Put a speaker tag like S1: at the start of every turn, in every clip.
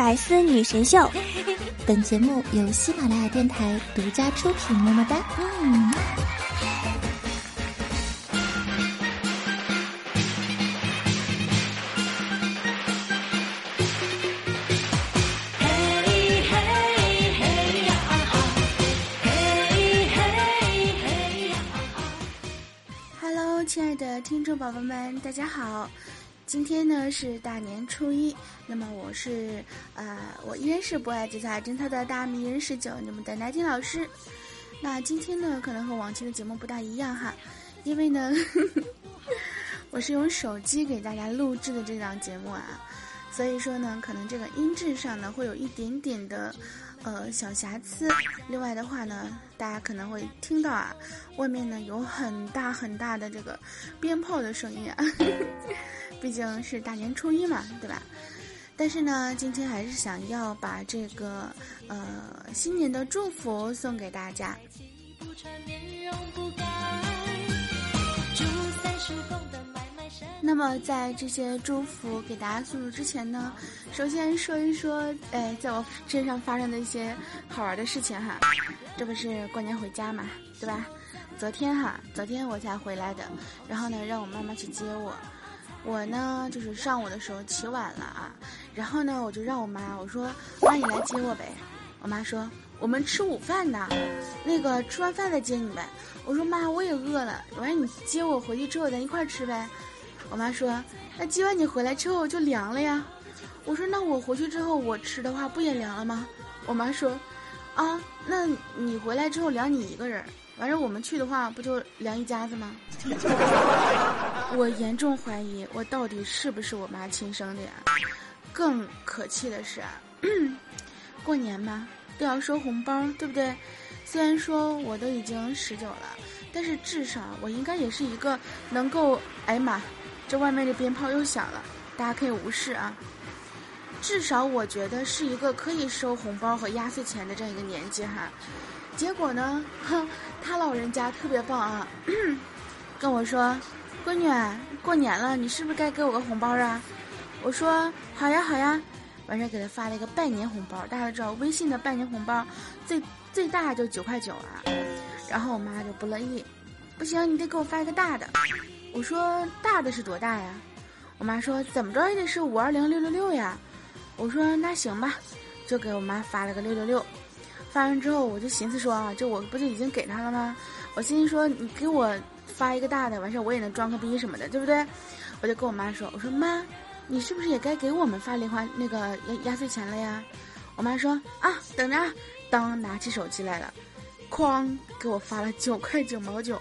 S1: 百思女神秀，本节目由喜马拉雅电台独家出品，么么哒。嗯。Hello，亲爱的听众宝宝们，大家好。今天呢是大年初一，那么我是呃，我依然是不爱节操侦探的大迷人十九，你们的奶金老师。那今天呢，可能和往期的节目不大一样哈，因为呢，我是用手机给大家录制的这档节目啊，所以说呢，可能这个音质上呢会有一点点的呃小瑕疵。另外的话呢，大家可能会听到啊，外面呢有很大很大的这个鞭炮的声音啊。毕竟是大年初一嘛，对吧？但是呢，今天还是想要把这个呃新年的祝福送给大家。那么在这些祝福给大家送入之前呢，首先说一说，哎，在我身上发生的一些好玩的事情哈。这不是过年回家嘛，对吧？昨天哈，昨天我才回来的，然后呢，让我妈妈去接我。我呢，就是上午的时候起晚了啊，然后呢，我就让我妈我说，妈你来接我呗。我妈说我们吃午饭呢，那个吃完饭再接你呗。我说妈我也饿了，完了你接我回去之后咱一块吃呗。我妈说那接完你回来之后就凉了呀。我说那我回去之后我吃的话不也凉了吗？我妈说啊，那你回来之后凉你一个人。完事我们去的话，不就凉一家子吗？我严重怀疑我到底是不是我妈亲生的呀？更可气的是，过年嘛都要收红包，对不对？虽然说我都已经十九了，但是至少我应该也是一个能够……哎呀妈，这外面的鞭炮又响了，大家可以无视啊。至少我觉得是一个可以收红包和压岁钱的这样一个年纪哈。结果呢？哼，他老人家特别棒啊，跟我说：“闺女，过年了，你是不是该给我个红包啊？”我说：“好呀，好呀。”完事儿给他发了一个拜年红包。大家都知道，微信的拜年红包最最大就九块九啊。然后我妈就不乐意，不行，你得给我发一个大的。我说：“大的是多大呀？”我妈说：“怎么着也得是五二零六六六呀。”我说：“那行吧，就给我妈发了个六六六。”发完之后，我就寻思说啊，这我不就已经给他了吗？我心说你给我发一个大的，完事儿我也能装个逼什么的，对不对？我就跟我妈说，我说妈，你是不是也该给我们发零花那个压压岁钱了呀？我妈说啊，等着，当拿起手机来了，哐，给我发了九块九毛九。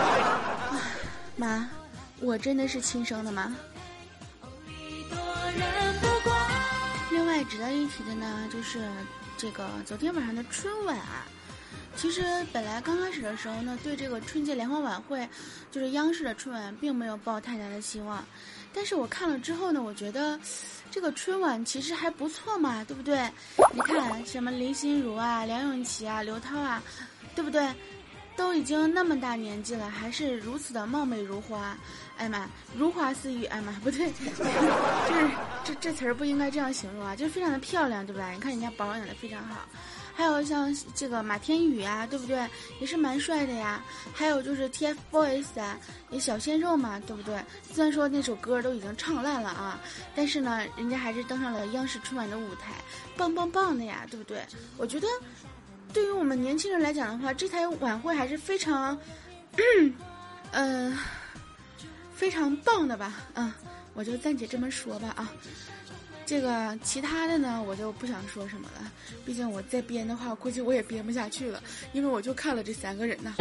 S1: 妈，我真的是亲生的吗？另外值得一提的呢，就是。这个昨天晚上的春晚啊，其实本来刚开始的时候呢，对这个春节联欢晚会，就是央视的春晚，并没有抱太大的希望。但是我看了之后呢，我觉得这个春晚其实还不错嘛，对不对？你看什么林心如啊、梁咏琪啊、刘涛啊，对不对？都已经那么大年纪了，还是如此的貌美如花。哎妈，如花似玉。哎妈，不对，就是这这词儿不应该这样形容啊，就是非常的漂亮，对不对？你看人家保养的非常好。还有像这个马天宇啊，对不对？也是蛮帅的呀。还有就是 TFBOYS 啊，也小鲜肉嘛，对不对？虽然说那首歌都已经唱烂了啊，但是呢，人家还是登上了央视春晚的舞台，棒棒棒的呀，对不对？我觉得，对于我们年轻人来讲的话，这台晚会还是非常，嗯。非常棒的吧，嗯，我就暂且这么说吧啊。这个其他的呢，我就不想说什么了。毕竟我再编的话，估计我也编不下去了，因为我就看了这三个人呢。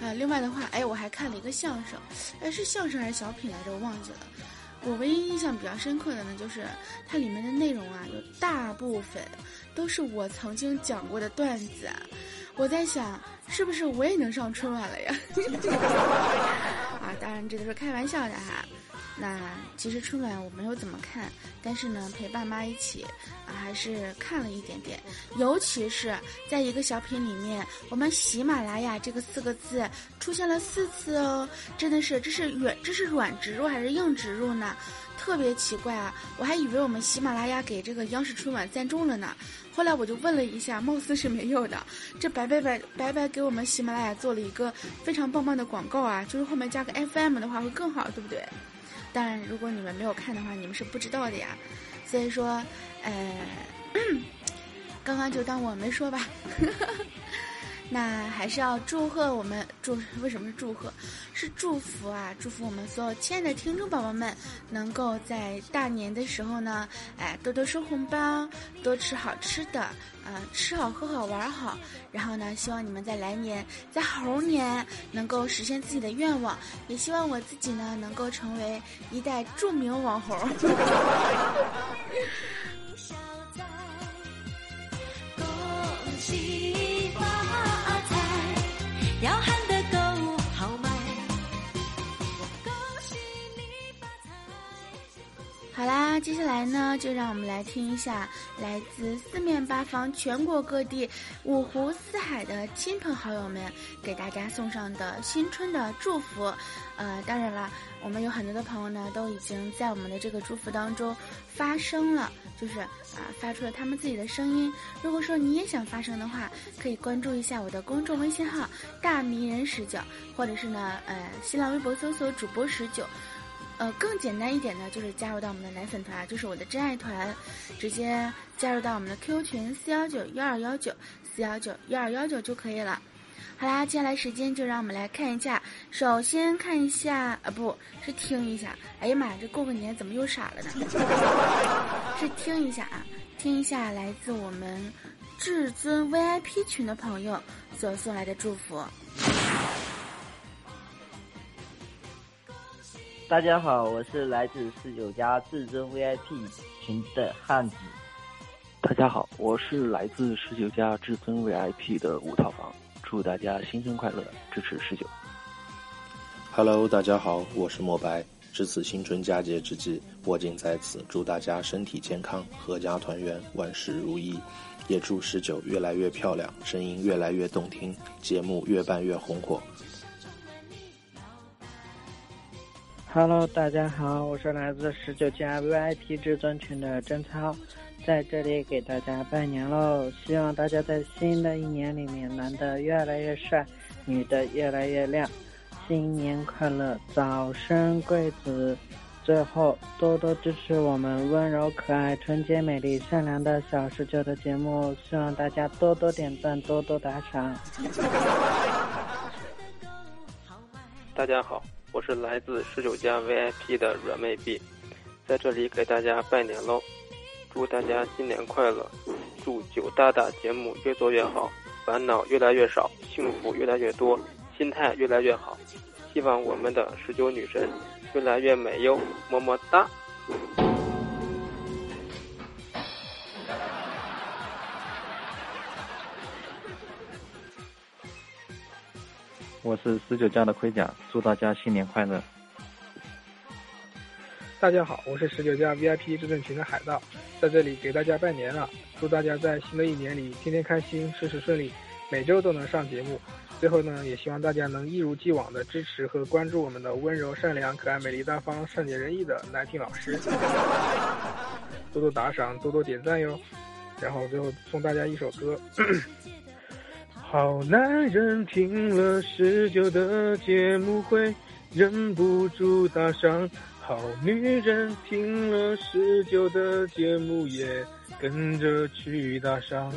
S1: 啊，另外的话，哎，我还看了一个相声，哎，是相声还是小品来着？我忘记了。我唯一印象比较深刻的呢，就是它里面的内容啊，有大部分都是我曾经讲过的段子。我在想，是不是我也能上春晚了呀？啊，当然这都是开玩笑的哈。那其实春晚我没有怎么看，但是呢，陪爸妈一起啊，还是看了一点点。尤其是在一个小品里面，我们喜马拉雅这个四个字出现了四次哦，真的是这是软这是软植入还是硬植入呢？特别奇怪啊！我还以为我们喜马拉雅给这个央视春晚赞助了呢。后来我就问了一下，貌似是没有的。这白白白白白给我们喜马拉雅做了一个非常棒棒的广告啊！就是后面加个 FM 的话会更好，对不对？但，如果你们没有看的话，你们是不知道的呀。所以说，呃，刚刚就当我没说吧。那还是要祝贺我们祝为什么是祝贺？是祝福啊！祝福我们所有亲爱的听众宝宝们，能够在大年的时候呢，哎，多多收红包，多吃好吃的，呃，吃好喝好玩好。然后呢，希望你们在来年，在猴年能够实现自己的愿望，也希望我自己呢能够成为一代著名网红。好啦，接下来呢，就让我们来听一下来自四面八方、全国各地、五湖四海的亲朋好友们给大家送上的新春的祝福。呃，当然了，我们有很多的朋友呢，都已经在我们的这个祝福当中发声了，就是啊，发出了他们自己的声音。如果说你也想发声的话，可以关注一下我的公众微信号“大迷人十九”，或者是呢，呃，新浪微博搜索“主播十九”。呃，更简单一点呢，就是加入到我们的奶粉团，就是我的真爱团，直接加入到我们的 Q 群四幺九幺二幺九四幺九幺二幺九就可以了。好啦，接下来时间就让我们来看一下，首先看一下，啊，不是听一下。哎呀妈呀，这过个年怎么又傻了呢？是听一下啊，听一下来自我们至尊 VIP 群的朋友所送来的祝福。
S2: 大家好，我是来自十九家至尊 VIP 群的汉子。
S3: 大家好，我是来自十九家至尊 VIP 的五套房。祝大家新春快乐，支持十九。
S4: Hello，大家好，我是莫白。值此新春佳节之际，我仅在此祝大家身体健康，阖家团圆，万事如意。也祝十九越来越漂亮，声音越来越动听，节目越办越红火。
S5: Hello，大家好，我是来自十九家 VIP 至尊群的贞操，在这里给大家拜年喽！希望大家在新的一年里面，男的越来越帅，女的越来越亮，新年快乐，早生贵子！最后多多支持我们温柔可爱、纯洁美丽、善良的小十九的节目，希望大家多多点赞，多多打赏。
S6: 大家好。我是来自十九家 VIP 的软妹币，在这里给大家拜年喽！祝大家新年快乐！祝九大大节目越做越好，烦恼越来越少，幸福越来越多，心态越来越好。希望我们的十九女神越来越美哟！么么哒！
S3: 我是十九家的盔甲，祝大家新年快乐！
S7: 大家好，我是十九家 VIP 至尊群的海盗，在这里给大家拜年了，祝大家在新的一年里天天开心，事事顺利，每周都能上节目。最后呢，也希望大家能一如既往的支持和关注我们的温柔、善良、可爱、美丽、大方、善解人意的奶听老师，多多打赏，多多点赞哟。然后最后送大家一首歌。好男人听了十九的节目会忍不住打赏，好女人听了十九的节目也跟着去打赏。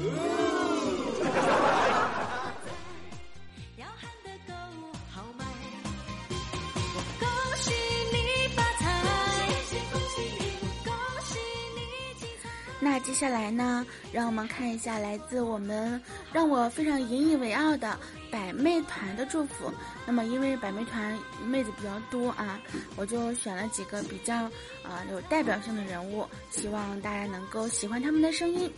S1: 下来呢，让我们看一下来自我们让我非常引以为傲的百媚团的祝福。那么，因为百媚团妹子比较多啊，我就选了几个比较啊有代表性的人物，希望大家能够喜欢他们的声音。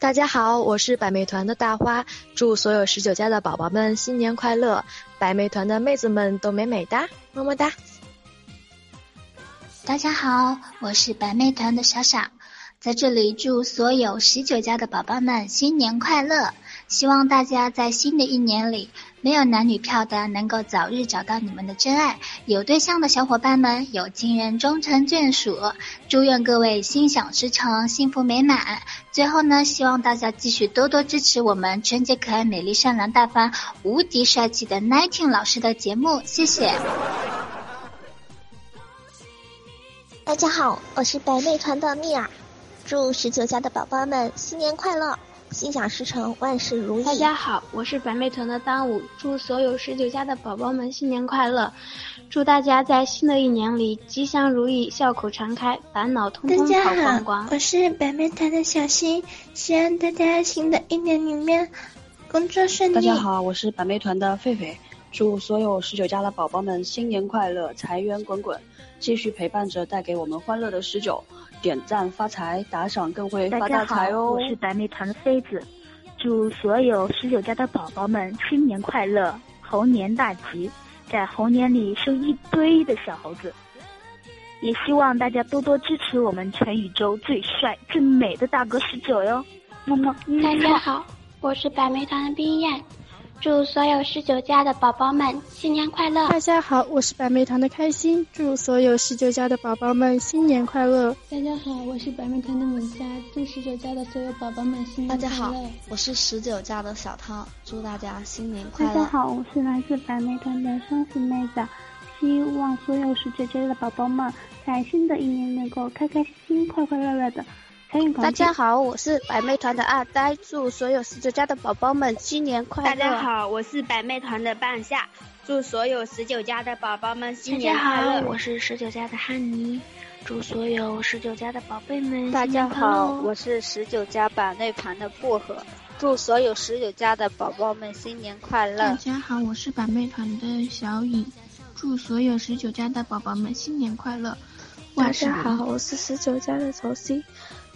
S8: 大家好，我是百媚团的大花，祝所有十九加的宝宝们新年快乐！百媚团的妹子们都美美哒，么么哒！
S9: 大家好，我是百媚团的傻傻，在这里祝所有十九家的宝宝们新年快乐！希望大家在新的一年里，没有男女票的能够早日找到你们的真爱；有对象的小伙伴们有情人终成眷属。祝愿各位心想事成，幸福美满。最后呢，希望大家继续多多支持我们纯洁可爱、美丽善良、大方、无敌帅气的 Nineteen 老师的节目，谢谢。
S10: 大家好，我是白妹团的蜜儿，祝十九家的宝宝们新年快乐！心想事成，万事如意。
S11: 大家好，我是白妹团的当午，祝所有十九家的宝宝们新年快乐！祝大家在新的一年里吉祥如意，笑口常开，烦恼通通跑光光。
S12: 我是白妹团的小新，希望大家新的一年里面工作顺利。
S13: 大家好，我是白妹团的狒狒，祝所有十九家的宝宝们新年快乐，财源滚滚，继续陪伴着带给我们欢乐的十九。点赞发财，打赏更会发大财哦！
S14: 我是白眉团的妃子，祝所有十九家的宝宝们新年快乐，猴年大吉，在猴年里生一堆的小猴子。也希望大家多多支持我们全宇宙最帅最美的大哥十九哟，么么。
S15: 大家好，我是白眉团的冰燕。祝所有十九家的宝宝们新年快乐！
S16: 大家好，我是百媚团的开心。祝所有十九家的宝宝们新年快乐！
S17: 大家好，我是百媚团的米夏。祝十九家的所有宝宝们新年快乐！
S18: 大家好，我是十九家的小汤。祝大家新年快乐！
S19: 大家好，我是来自百媚团的双喜妹子。希望所有十九家的宝宝们在新的一年能够开开心心、快快乐乐的。
S20: 大家好，我是百媚团的二呆，祝所有十九家的宝宝们新年快乐！
S21: 大家好，我是百媚团的半夏，祝所有十九家的宝宝们新年快乐！
S22: 大家好，我是十九家的汉尼，祝所有十九家的宝贝们
S23: 大家好，我是十九家百媚团的薄荷，祝所有十九家的宝宝们新年快乐！
S24: 大家好，我是百媚团的小颖，祝所有十九家的宝宝们新年快乐！
S25: 大家好，我是十九家的曹 C。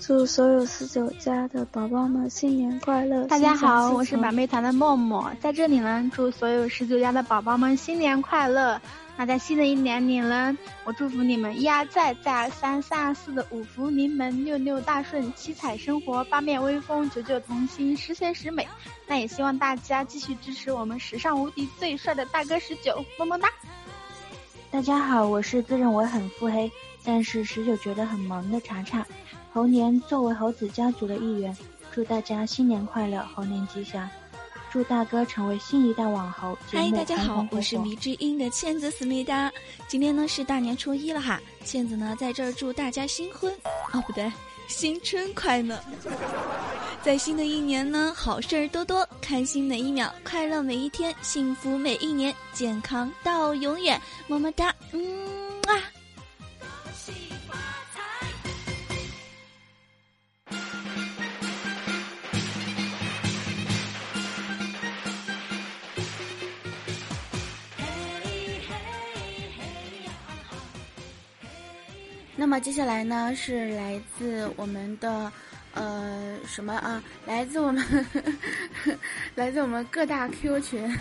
S25: 祝所有十九家的宝宝们新年快乐！
S26: 大家好，我是百媚团的默默，在这里呢，祝所有十九家的宝宝们新年快乐。那在新的一年里呢，我祝福你们一而再、再而三、三而四的五福临门、六六大顺、七彩生活、八面威风、九九同心、十全十美。那也希望大家继续支持我们史上无敌最帅的大哥十九，么么哒！
S27: 大家好，我是自认为很腹黑，但是十九觉得很萌的查查。猴年作为猴子家族的一员，祝大家新年快乐，猴年吉祥！祝大哥成为新一代网红。
S28: 嗨，大家好，我是迷之音的倩子思密达。今天呢是大年初一了哈，倩子呢在这儿祝大家新婚哦不对，新春快乐！在新的一年呢，好事儿多多，开心每一秒，快乐每一天，幸福每一年，健康到永远，么么哒，嗯啊。
S1: 那么接下来呢，是来自我们的，呃，什么啊？来自我们，来自我们各大 Q 群，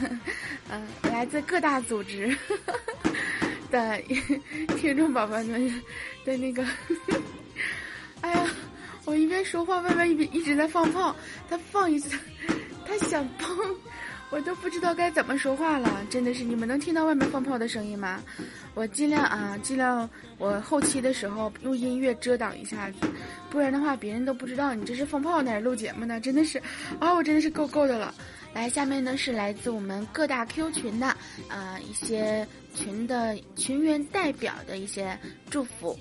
S1: 嗯，来自各大组织的听众宝宝们的那个，哎呀，我一边说话，外面一边一直在放炮，他放一次，他想砰。我都不知道该怎么说话了，真的是你们能听到外面放炮的声音吗？我尽量啊，尽量我后期的时候用音乐遮挡一下子，不然的话别人都不知道你这是放炮呢还是录节目呢，真的是，啊，我真的是够够的了。来，下面呢是来自我们各大 Q 群的啊一些群的群员代表的一些祝福。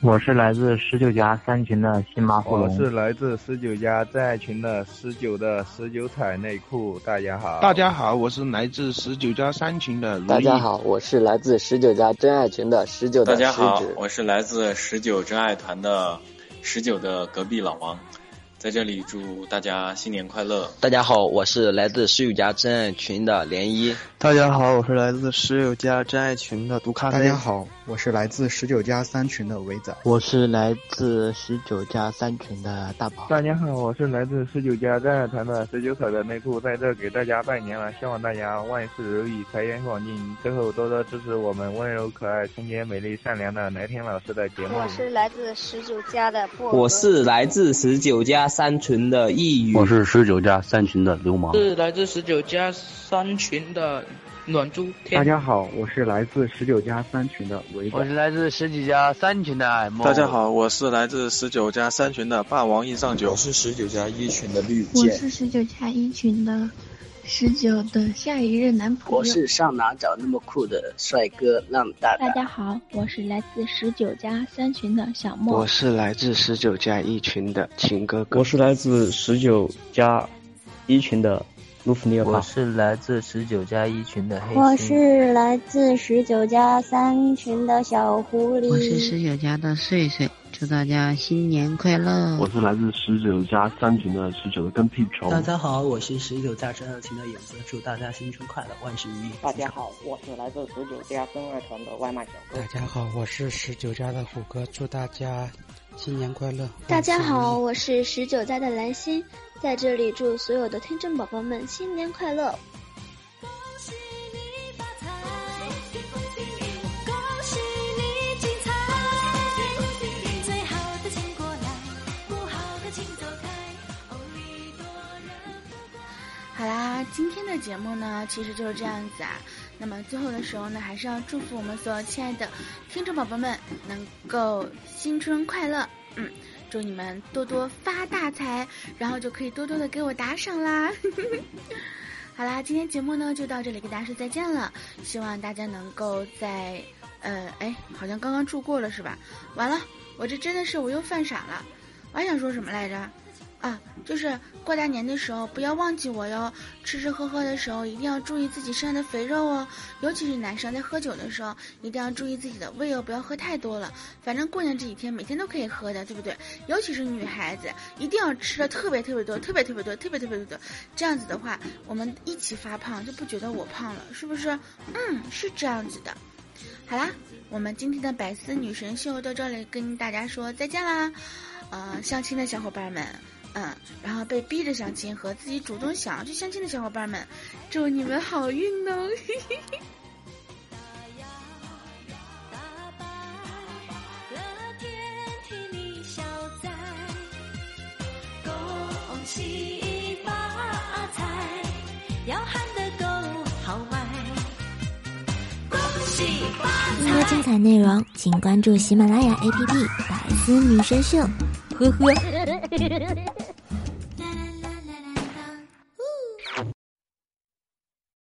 S29: 我是来自十九家三群的新马虎龙。
S30: 我是来自十九家真爱群的十九的十九彩内裤。大家好，
S31: 大家好，我是来自十九家三群的。
S32: 大家好，我是来自十九家真爱群的十九的
S33: 大家好，我是来自十九真爱团的十九的隔壁老王，在这里祝大家新年快乐。
S34: 大家好，我是来自十九家真爱群的涟漪。
S35: 大家好，我是来自十九家真爱群的毒咖啡。
S36: 大家好。
S37: 我是来自十九加三群的伟仔。
S38: 我是来自十九加三群的大宝。
S30: 大家好，我是来自十九加真爱团的十九彩的内裤，在这给大家拜年了，希望大家万事如意，财源广进。最后多多支持我们温柔可爱、纯洁美丽、善良的来天老师的节目。
S23: 我是来自十九加的薄
S39: 我是来自十九加三群的易宇。
S40: 我是十九加三群的流氓。
S41: 是来自十九加三群的。暖珠，
S42: 大家好，我是来自十九加三群的维
S43: 我是来自十九加三群的爱梦。
S44: 大家好，我是来自十九加三群的霸王硬上九。
S45: 我是十九加一群的绿
S24: 箭。我是十九加一群的十九的下一任男朋友。
S46: 我是上哪找那么酷的帅哥浪大大。
S47: 大家好，我是来自十九加三群的小莫。
S48: 我是来自十九加一群的情哥哥。
S49: 我是来自十九加一群的。卢弗尼尔，
S50: 我是来自十九加一群的黑
S35: 我是来自十九加三群的小狐狸。
S36: 我是十九加的碎碎，祝大家新年快乐。
S51: 我是来自十九加三群的十九的跟屁虫。
S52: 大家好，我是十九加真二群的影子，祝大家新春快乐，万事如意。
S53: 大家好，我是来自十九加真二团的外卖小哥。
S54: 大家好，我是十九加的虎哥，祝大家新年快乐。
S55: 大家好，我是十九加的蓝心。在这里祝所有的听众宝宝们新年快乐！恭喜你发财，恭喜你，精彩！最好的请过来，不好的请走开。哦，礼多。
S1: 好啦，今天的节目呢，其实就是这样子啊。那么最后的时候呢，还是要祝福我们所有亲爱的听众宝宝们能够新春快乐。嗯。祝你们多多发大财，然后就可以多多的给我打赏啦。好啦，今天节目呢就到这里，跟大家说再见了。希望大家能够在，呃，哎，好像刚刚住过了是吧？完了，我这真的是我又犯傻了，我还想说什么来着？啊，就是过大年的时候不要忘记我哟。吃吃喝喝的时候一定要注意自己身上的肥肉哦，尤其是男生在喝酒的时候一定要注意自己的胃哦，不要喝太多了。反正过年这几天每天都可以喝的，对不对？尤其是女孩子一定要吃的特别特别多，特别特别多，特别特别多。这样子的话，我们一起发胖就不觉得我胖了，是不是？嗯，是这样子的。好啦，我们今天的百思女神秀到这里跟大家说再见啦。呃，相亲的小伙伴们。嗯，然后被逼着相亲和自己主动想要去相亲的小伙伴们，祝你们好运哦！
S25: 更多精彩内容，请关注喜马拉雅 APP《百思女神秀》。呵呵。